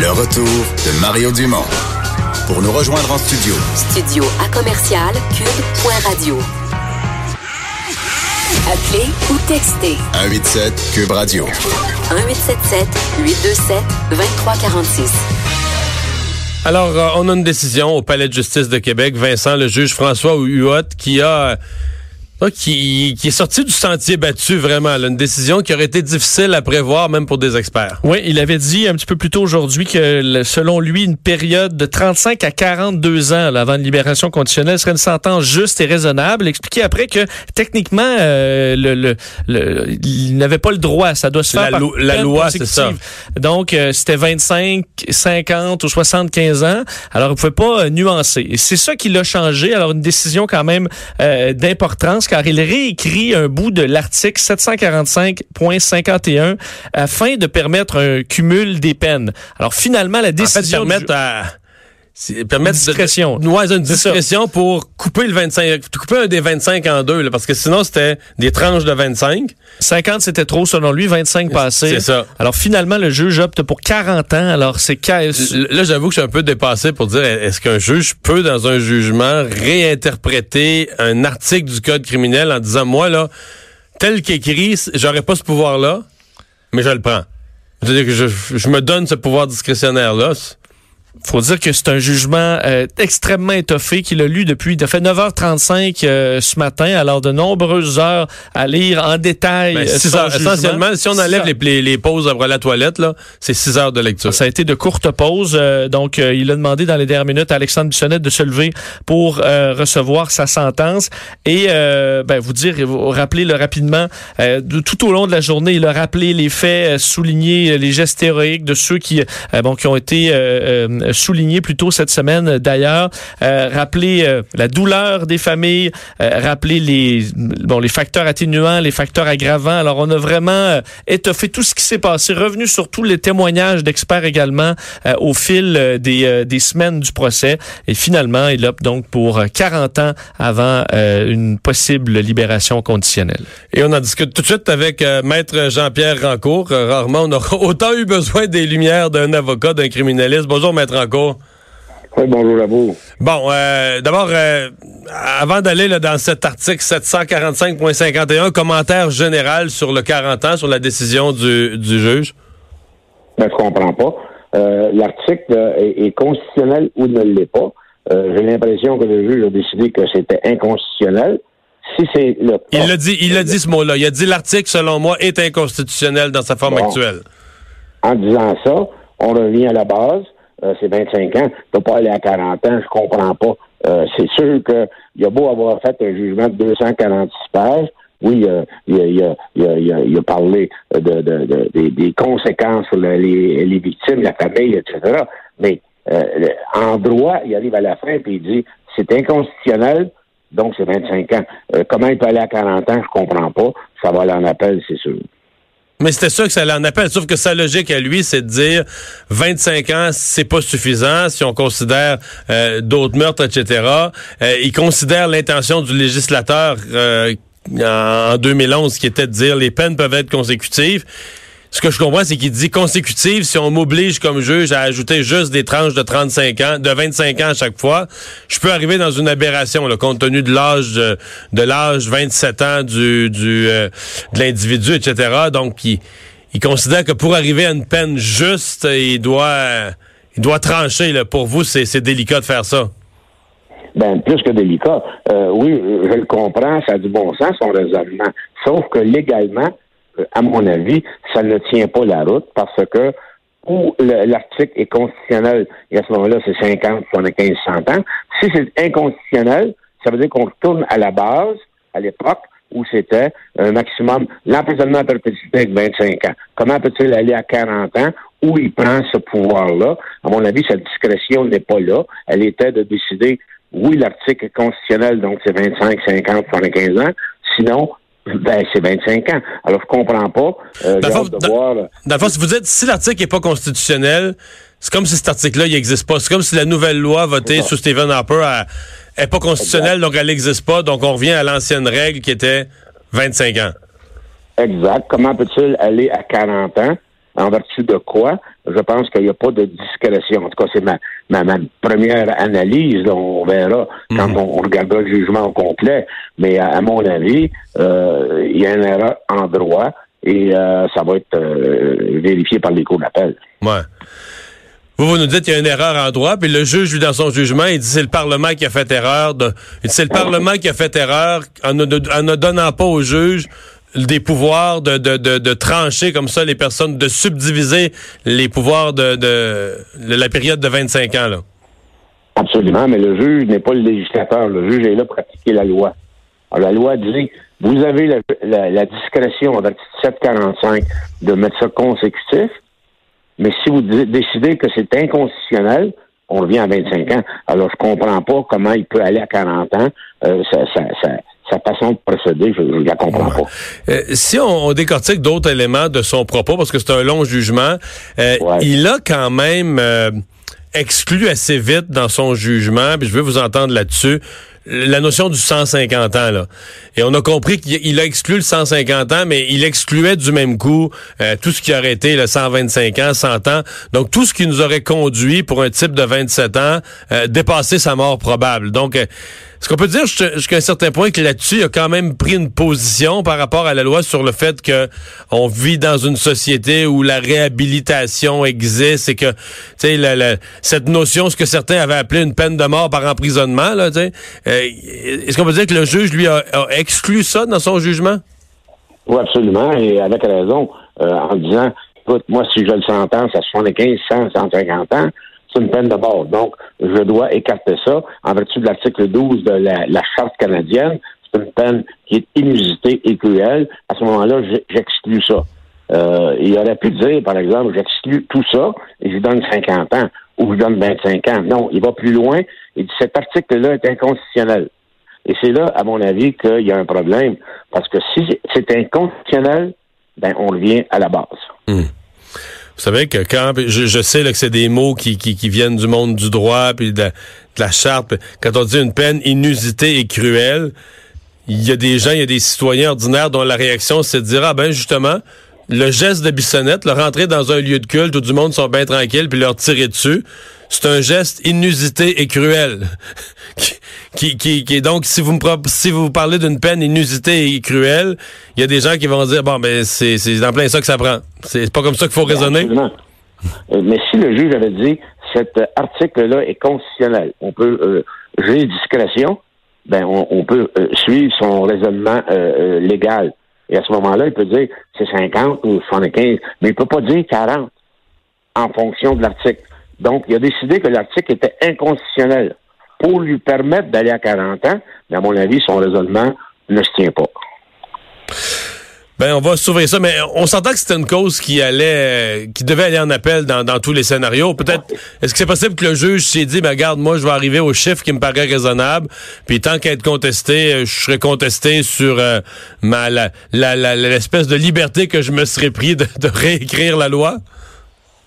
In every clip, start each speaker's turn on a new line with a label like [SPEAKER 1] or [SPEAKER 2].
[SPEAKER 1] Le retour de Mario Dumont. Pour nous rejoindre en studio.
[SPEAKER 2] Studio à commercial cube.radio. Appelez ou textez.
[SPEAKER 1] 187 Cube Radio.
[SPEAKER 2] 1877 827 2346.
[SPEAKER 3] Alors, euh, on a une décision au Palais de justice de Québec. Vincent, le juge François Huot, qui a qui, qui, est sorti du sentier battu vraiment. Là, une décision qui aurait été difficile à prévoir même pour des experts.
[SPEAKER 4] Oui, il avait dit un petit peu plus tôt aujourd'hui que selon lui, une période de 35 à 42 ans là, avant une libération conditionnelle serait une sentence juste et raisonnable. Expliquer après que techniquement, euh, le, le, le, il n'avait pas le droit. Ça doit se faire
[SPEAKER 3] la,
[SPEAKER 4] par
[SPEAKER 3] la loi, c'est ça.
[SPEAKER 4] Donc, euh, c'était 25, 50 ou 75 ans. Alors, il ne pouvait pas euh, nuancer. Et c'est ça qui l'a changé. Alors, une décision quand même euh, d'importance car il réécrit un bout de l'article 745.51 afin de permettre un cumul des peines. Alors finalement, la décision...
[SPEAKER 3] En fait, permettre à permettre
[SPEAKER 4] discrétion.
[SPEAKER 3] De, ouais, une discrétion pour couper le 25, couper un des 25 en deux, là, parce que sinon c'était des tranches de 25.
[SPEAKER 4] 50 c'était trop selon lui, 25 passés.
[SPEAKER 3] C'est ça.
[SPEAKER 4] Alors finalement le juge opte pour 40 ans. Alors c'est
[SPEAKER 3] là j'avoue que je suis un peu dépassé pour dire est-ce qu'un juge peut dans un jugement réinterpréter un article du code criminel en disant moi là tel qu'écrit, j'aurais pas ce pouvoir là, mais je le prends. Je veux dire que je, je me donne ce pouvoir discrétionnaire là
[SPEAKER 4] faut dire que c'est un jugement euh, extrêmement étoffé qu'il a lu depuis, il a fait 9h35 euh, ce matin, alors de nombreuses heures à lire en détail.
[SPEAKER 3] Ben, heures, essentiellement, si on enlève les, les, pauses après la toilette, là, c'est 6 heures de lecture.
[SPEAKER 4] Ça a été de courtes pauses, euh, donc il a demandé dans les dernières minutes à Alexandre Bissonnette de se lever pour recevoir sa sentence et ben, vous dire, vous rappeler le rapidement, tout au long de la journée, il a rappelé les faits, souligné les gestes héroïques de ceux qui, bon, qui ont été souligné plus tôt cette semaine d'ailleurs, euh, rappeler euh, la douleur des familles, euh, rappeler les bon les facteurs atténuants, les facteurs aggravants. Alors on a vraiment étoffé tout ce qui s'est passé, revenu sur tous les témoignages d'experts également au fil des, des semaines du procès et finalement il opte donc pour 40 ans avant une possible libération conditionnelle.
[SPEAKER 3] Et on en discute tout de suite avec maître Jean-Pierre Rancourt. rarement on aura autant eu besoin des lumières d'un avocat, d'un criminaliste. Bonjour maître
[SPEAKER 5] oui, bonjour à vous.
[SPEAKER 3] Bon, euh, d'abord, euh, avant d'aller dans cet article 745.51, commentaire général sur le 40 ans, sur la décision du, juge?
[SPEAKER 5] Ben, je comprends pas. Euh, l'article est, constitutionnel ou ne l'est pas. J'ai l'impression que le juge a décidé que c'était inconstitutionnel. Si c'est le
[SPEAKER 3] Il l'a dit, il a dit ce mot-là. Il a dit l'article, selon moi, est inconstitutionnel dans sa forme actuelle.
[SPEAKER 5] En disant ça, on revient à la base euh, c'est 25 ans, tu pas aller à 40 ans, je comprends pas. Euh, c'est sûr qu'il a beau avoir fait un jugement de 246 pages, oui, euh, il, a, il, a, parlé de, des, conséquences sur les, victimes, la famille, etc. Mais en droit, il arrive à la fin et il dit c'est inconstitutionnel, donc c'est 25 ans. comment il peut aller à 40 ans, je comprends pas. Ça va aller en appel, c'est sûr.
[SPEAKER 3] Mais c'était sûr que ça en appelle, sauf que sa logique à lui, c'est de dire 25 ans, c'est pas suffisant si on considère euh, d'autres meurtres, etc. Euh, il considère l'intention du législateur euh, en 2011 qui était de dire les peines peuvent être consécutives. Ce que je comprends, c'est qu'il dit consécutive, si on m'oblige comme juge à ajouter juste des tranches de 35 ans, de 25 ans à chaque fois, je peux arriver dans une aberration, là, compte tenu de l'âge de, l'âge 27 ans du, du euh, de l'individu, etc. Donc, il, il, considère que pour arriver à une peine juste, il doit, il doit trancher. Là. Pour vous, c'est délicat de faire ça.
[SPEAKER 5] Ben, plus que délicat. Euh, oui, je le comprends, ça a du bon sens, son raisonnement. Sauf que légalement, à mon avis, ça ne tient pas la route parce que où l'article est constitutionnel, et à ce moment-là, c'est 50, 75, 100 ans. Si c'est inconstitutionnel, ça veut dire qu'on retourne à la base, à l'époque, où c'était un maximum, l'emprisonnement à perpétuité avec 25 ans. Comment peut-il aller à 40 ans où il prend ce pouvoir-là? À mon avis, cette discrétion n'est pas là. Elle était de décider, oui, l'article est constitutionnel, donc c'est 25, 50, 75 ans. Sinon, ben, c'est 25 ans. Alors, je comprends pas. Euh,
[SPEAKER 3] de voir, dans, si vous dites, si l'article n'est pas constitutionnel, c'est comme si cet article-là, il n'existe pas. C'est comme si la nouvelle loi votée sous Stephen Harper n'est pas constitutionnelle, donc elle n'existe pas. Donc, on revient à l'ancienne règle qui était 25 ans.
[SPEAKER 5] Exact. Comment peut-il aller à 40 ans? En vertu de quoi? Je pense qu'il n'y a pas de discrétion. En tout cas, c'est ma, ma, ma, première analyse. on verra quand on, regardera le jugement au complet. Mais à, mon avis, euh, il y a une erreur en droit et euh, ça va être euh, vérifié par les cours d'appel.
[SPEAKER 3] Ouais. Vous, vous nous dites qu'il y a une erreur en droit, puis le juge, lui, dans son jugement, il dit c'est le Parlement qui a fait erreur. De... C'est le Parlement qui a fait erreur en ne, en ne donnant pas au juge des pouvoirs de, de, de, trancher comme ça les personnes, de subdiviser les pouvoirs de, de, la période de 25 ans. Là.
[SPEAKER 5] Absolument, mais le juge n'est pas le législateur. Le juge est là pour appliquer la loi. Alors, la loi dit, vous avez la, la, la discrétion en 745 de mettre ça consécutif, mais si vous décidez que c'est inconstitutionnel, on revient à 25 ans. Alors, je comprends pas comment il peut aller à 40 ans. Euh, ça, sa façon de procéder, je ne la comprends pas.
[SPEAKER 3] Euh, si on, décortique d'autres éléments de son propos, parce que c'est un long jugement, euh, il a quand même euh, exclu assez vite dans son jugement, puis je veux vous entendre là-dessus, la notion du 150 ans. Là. Et on a compris qu'il a exclu le 150 ans, mais il excluait du même coup tout ce qui aurait été le 125 ans, 100 ans. Donc tout ce qui nous aurait conduit pour un type de 27 ans, dépasser sa mort probable. Donc est-ce qu'on peut dire jusqu'à un certain point que là-dessus, il a quand même pris une position par rapport à la loi sur le fait que on vit dans une société où la réhabilitation existe et que, tu sais, cette notion, ce que certains avaient appelé une peine de mort par emprisonnement, là, euh, est-ce qu'on peut dire que le juge, lui, a, exclu ça dans son jugement?
[SPEAKER 5] Oui, absolument, et avec raison, euh, en disant, écoute, moi, si je le sentence à 75, 100, 150 ans, une peine de mort. Donc, je dois écarter ça en vertu de l'article 12 de la, Charte canadienne. C'est une peine qui est inusitée et cruelle. À ce moment-là, j'exclus ça. Euh, il aurait pu dire, par exemple, j'exclus tout ça et je donne 50 ans ou je donne 25 ans. Non, il va plus loin. et dit cet article-là est inconstitutionnel. Et c'est là, à mon avis, qu'il y a un problème. Parce que si c'est inconstitutionnel, ben, on revient à la base.
[SPEAKER 3] Hmm. Vous savez que quand je, sais là, que c'est des mots qui, viennent du monde du droit puis de, la charte. Quand on dit une peine inusitée et cruelle, il y a des gens, il y a des citoyens ordinaires dont la réaction c'est de dire ah ben justement le geste de Bissonnette, le rentrer dans un lieu de culte où du monde sont bien tranquilles puis leur tirer dessus, c'est un geste inusité et cruel. qui, qui, qui, donc, si vous me si vous parlez d'une peine inusitée et cruelle, il y a des gens qui vont dire bon ben c'est c'est en plein ça que ça prend. C'est pas comme ça qu'il faut raisonner.
[SPEAKER 5] Euh, mais si le juge avait dit cet article-là est constitutionnel, on peut euh, j'ai discrétion, ben on, on peut euh, suivre son raisonnement euh, légal. Et à ce moment-là, il peut dire c'est 50 ou 75, mais il peut pas dire 40 en fonction de l'article. Donc, il a décidé que l'article était inconstitutionnel pour lui permettre d'aller à 40 ans, mais à mon avis, son raisonnement ne se tient pas.
[SPEAKER 3] Ben, on va s'ouvrir ça, mais on s'entend que c'était une cause qui allait, qui devait aller en appel dans, tous les scénarios. Peut-être, est-ce que c'est possible que le juge s'est dit, ben, regarde, moi, je vais arriver au chiffre qui me paraît raisonnable, puis tant qu'à être contesté, je serai contesté sur euh, ma, l'espèce de liberté que je me serais pris de réécrire la loi?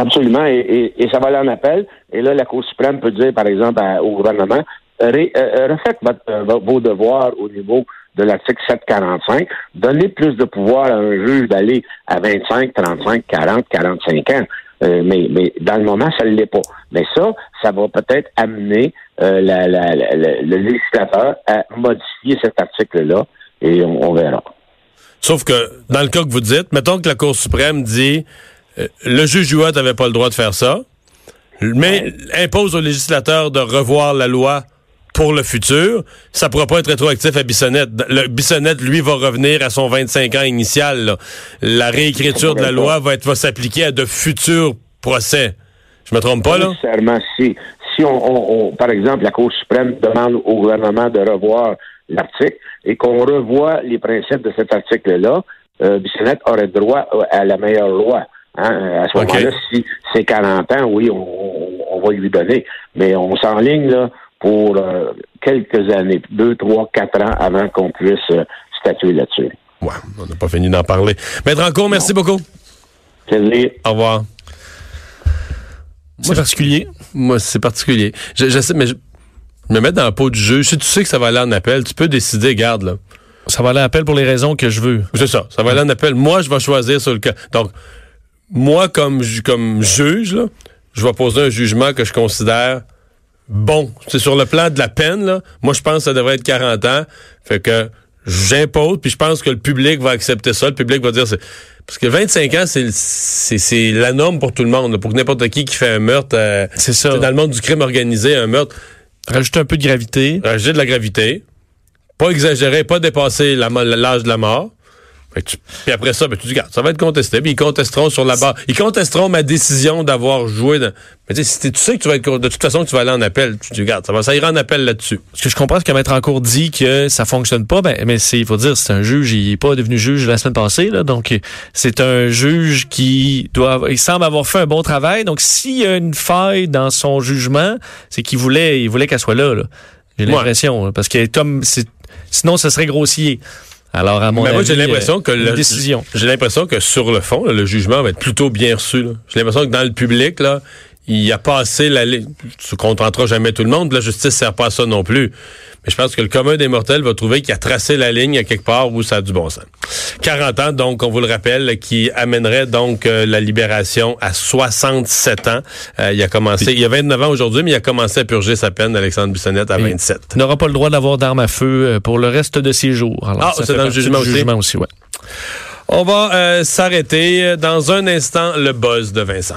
[SPEAKER 5] Absolument, et, ça va aller en appel. Et là, la Cour suprême peut dire, par exemple, au gouvernement, ré, euh, refaites euh, vos devoirs au niveau de l'article 745, donnez plus de pouvoir à un juge d'aller à 25, 35, 40, 45 ans. Euh, mais, mais dans le moment, ça ne l'est pas. Mais ça, ça va peut-être amener le législateur à modifier cet article-là et on, on verra.
[SPEAKER 3] Sauf que, dans le cas que vous dites, mettons que la Cour suprême dit euh, le juge Huot n'avait pas le droit de faire ça, mais impose au législateur de revoir la loi pour le futur. Ça pourra pas être rétroactif à Bissonnette. Le Bissonnette, lui, va revenir à son 25 ans initial. La réécriture de la loi va être va s'appliquer à de futurs procès. Je me trompe pas, là?
[SPEAKER 5] Nécessairement, si, si on, par exemple, la Cour suprême demande au gouvernement de revoir l'article et qu'on revoit les principes de cet article-là, euh, Bissonnette aurait droit à la meilleure loi. Hein, à ce moment-là, si c'est 40 ans, oui, on, va lui donner. Mais on s'enligne là pour euh, quelques années, deux, trois, quatre ans avant qu'on puisse euh, statuer là-dessus.
[SPEAKER 3] Ouais, on n'a pas fini d'en parler. Maître Encourt, merci beaucoup.
[SPEAKER 5] Plaisir.
[SPEAKER 3] Au revoir.
[SPEAKER 4] C'est particulier.
[SPEAKER 3] Moi, c'est particulier. Je, sais, mais je me mets dans la peau du juge. Si tu sais que ça va aller en appel, tu peux décider, garde, là.
[SPEAKER 4] Ça va aller en appel pour les raisons que je veux.
[SPEAKER 3] C'est ça. Ça va aller en appel. Moi, je vais choisir sur le cas. Donc, moi, comme, ju- comme juge, là, je vais poser un jugement que je considère bon. C'est sur le plan de la peine, là. Moi, je pense que ça devrait être 40 ans. Fait que j'impose, puis je pense que le public va accepter ça. Le public va dire... c'est- Parce que 25 ans, c'est la norme pour tout le monde. là. Pour n'importe qui qui fait un meurtre... euh,
[SPEAKER 4] C'est ça.
[SPEAKER 3] Dans le monde du crime organisé, un meurtre,
[SPEAKER 4] Rajouter un peu de gravité.
[SPEAKER 3] rajouter de la gravité, pas exagérer, pas dépasser l'âge de la mort. Que tu- puis après ça, ben, tu dis, regarde, ça va être contesté. Puis ils contesteront sur la base. Ils contesteront ma décision d'avoir joué. Dans... Mais tu sais, tu sais que tu vas être, de toute façon que tu vas aller en appel, tu dis, regarde, ça, va, ça ira en appel là-dessus.
[SPEAKER 4] Parce que je comprends ce que Maître en cours dit que ça fonctionne pas, ben, mais c'est, il faut dire, c'est un juge, il est pas devenu juge la semaine passée, là, donc c'est un juge qui doit, il semble avoir fait un bon travail. Donc s'il y a une faille dans son jugement, c'est qu'il voulait, il voulait qu'elle soit là. là. J'ai
[SPEAKER 3] Ouais.
[SPEAKER 4] l'impression, là, parce que comme sinon ce serait grossier. Alors à mon
[SPEAKER 3] Mais
[SPEAKER 4] avis,
[SPEAKER 3] moi, j'ai l'impression que
[SPEAKER 4] euh,
[SPEAKER 3] le-
[SPEAKER 4] décision.
[SPEAKER 3] J'ai l'impression que sur le fond, là, le jugement va être plutôt bien reçu. J'ai l'impression que dans le public, là, il a passé la ligne. Tu contenteras jamais tout le monde. La justice sert pas à ça non plus. Mais je pense que le commun des mortels va trouver qu'il a tracé la ligne à quelque part où ça a du bon sens. 40 ans, donc, on vous le rappelle, qui amènerait donc euh, la libération à 67 ans. Euh, il a commencé, il y a 29 ans aujourd'hui, mais il a commencé à purger sa peine, Alexandre Bissonnette, à
[SPEAKER 4] Et
[SPEAKER 3] 27.
[SPEAKER 4] Il n'aura pas le droit d'avoir d'armes à feu euh, pour le reste de ses jours. Alors,
[SPEAKER 3] Ah, c'est dans le jugement aussi?
[SPEAKER 4] jugement aussi, ouais.
[SPEAKER 3] On va euh, s'arrêter dans un instant, le buzz de Vincent.